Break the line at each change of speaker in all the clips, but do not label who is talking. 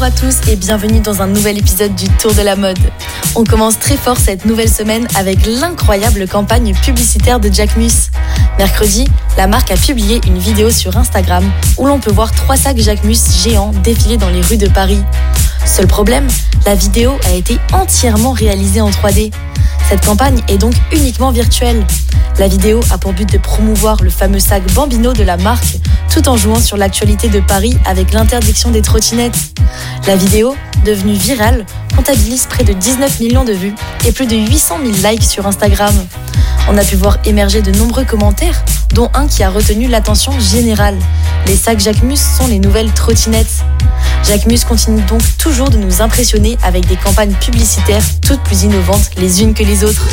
Bonjour à tous et bienvenue dans un nouvel épisode du Tour de la mode. On commence très fort cette nouvelle semaine avec l'incroyable campagne publicitaire de Jacquemus. Mercredi, la marque a publié une vidéo sur Instagram où l'on peut voir trois sacs Jacquemus géants défiler dans les rues de Paris. Seul problème, la vidéo a été entièrement réalisée en 3D. Cette campagne est donc uniquement virtuelle. La vidéo a pour but de promouvoir le fameux sac Bambino de la marque tout en jouant sur l'actualité de Paris avec l'interdiction des trottinettes. La vidéo, devenue virale, comptabilise près de 19 millions de vues et plus de 800 000 likes sur Instagram. On a pu voir émerger de nombreux commentaires, dont un qui a retenu l'attention générale. Les sacs Jacquemus sont les nouvelles trottinettes. Jacquemus continue donc toujours de nous impressionner avec des campagnes publicitaires toutes plus innovantes les unes que les autres.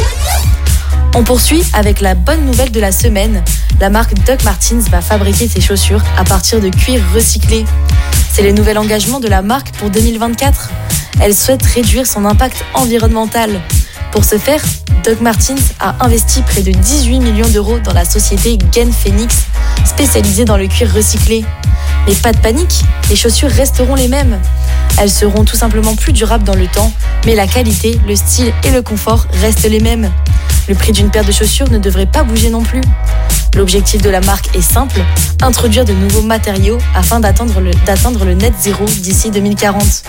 On poursuit avec la bonne nouvelle de la semaine. La marque Doc Martens va fabriquer ses chaussures à partir de cuir recyclé. C'est le nouvel engagement de la marque pour 2024. Elle souhaite réduire son impact environnemental. Pour ce faire, Doc Martens a investi près de 18 millions d'euros dans la société Gen Phoenix, spécialisée dans le cuir recyclé. Mais pas de panique, les chaussures resteront les mêmes. Elles seront tout simplement plus durables dans le temps, mais la qualité, le style et le confort restent les mêmes. Le prix d'une paire de chaussures ne devrait pas bouger non plus. L'objectif de la marque est simple, introduire de nouveaux matériaux afin d'atteindre le, net zéro d'ici 2040.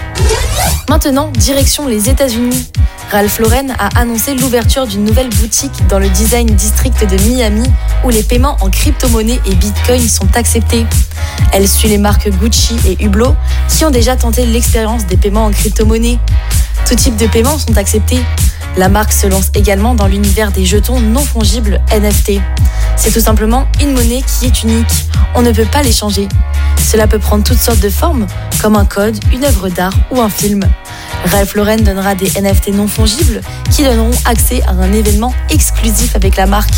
Maintenant, direction les États-Unis. Ralph Lauren a annoncé l'ouverture d'une nouvelle boutique dans le Design District de Miami où les paiements en crypto-monnaie et bitcoin sont acceptés. Elle suit les marques Gucci et Hublot qui ont déjà tenté l'expérience des paiements en crypto-monnaie. Tout type de paiements sont acceptés. La marque se lance également dans l'univers des jetons non fongibles NFT. C'est tout simplement une monnaie qui est unique. On ne peut pas l'échanger. Cela peut prendre toutes sortes de formes, comme un code, une œuvre d'art ou un film. Ralph Lauren donnera des NFT non fongibles qui donneront accès à un événement exclusif avec la marque.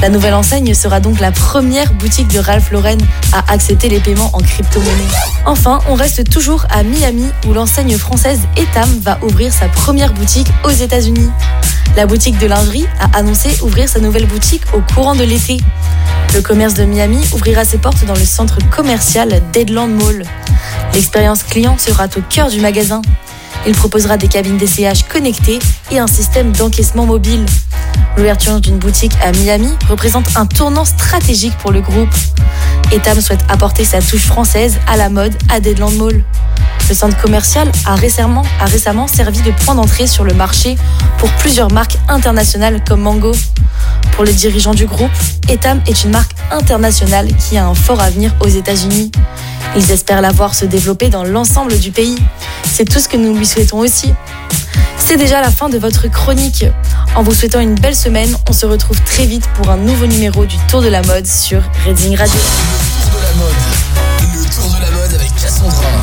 La nouvelle enseigne sera donc la première boutique de Ralph Lauren à accepter les paiements en crypto-monnaie. Enfin, on reste toujours à Miami où l'enseigne française Etam va ouvrir sa première boutique aux États-Unis. La boutique de lingerie a annoncé ouvrir sa nouvelle boutique au courant de l'été. Le commerce de Miami ouvrira ses portes dans le centre commercial Deadland Mall. L'expérience client sera au cœur du magasin. Il proposera des cabines d'essayage connectées et un système d'encaissement mobile. L'ouverture d'une boutique à Miami représente un tournant stratégique pour le groupe. Etam souhaite apporter sa touche française à la mode à Deadland Mall. Le centre commercial a récemment, a récemment servi de point d'entrée sur le marché pour plusieurs marques internationales comme Mango. Pour les dirigeants du groupe, Etam est une marque internationale qui a un fort avenir aux États-Unis. Ils espèrent la voir se développer dans l'ensemble du pays. C'est tout ce que nous lui souhaitons aussi. C'est déjà la fin de votre chronique. En vous souhaitant une belle semaine, on se retrouve très vite pour un nouveau numéro du Tour de la mode sur Reading Radio.
Tour de la mode. Le Tour de la mode avec Cassandra.